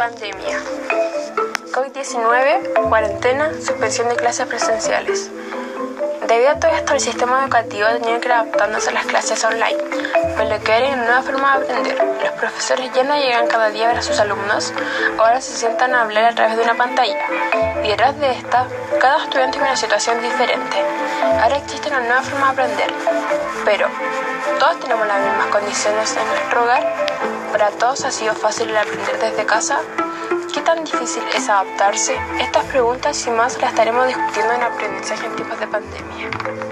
Pandemia. COVID-19, cuarentena, suspensión de clases presenciales. Debido a todo esto, el sistema educativo tenía que ir adaptándose a las clases online, pero lo que era una nueva forma de aprender. Los profesores ya no llegan cada día a ver a sus alumnos, ahora se sientan a hablar a través de una pantalla. Y detrás de esta, cada estudiante tiene una situación diferente. Ahora existe una nueva forma de aprender, pero ¿todos tenemos las mismas condiciones en nuestro hogar? ¿Para todos ha sido fácil el aprender desde casa? ¿Qué tan difícil es adaptarse? Estas preguntas y más las estaremos discutiendo en aprendizaje en tiempos de pandemia.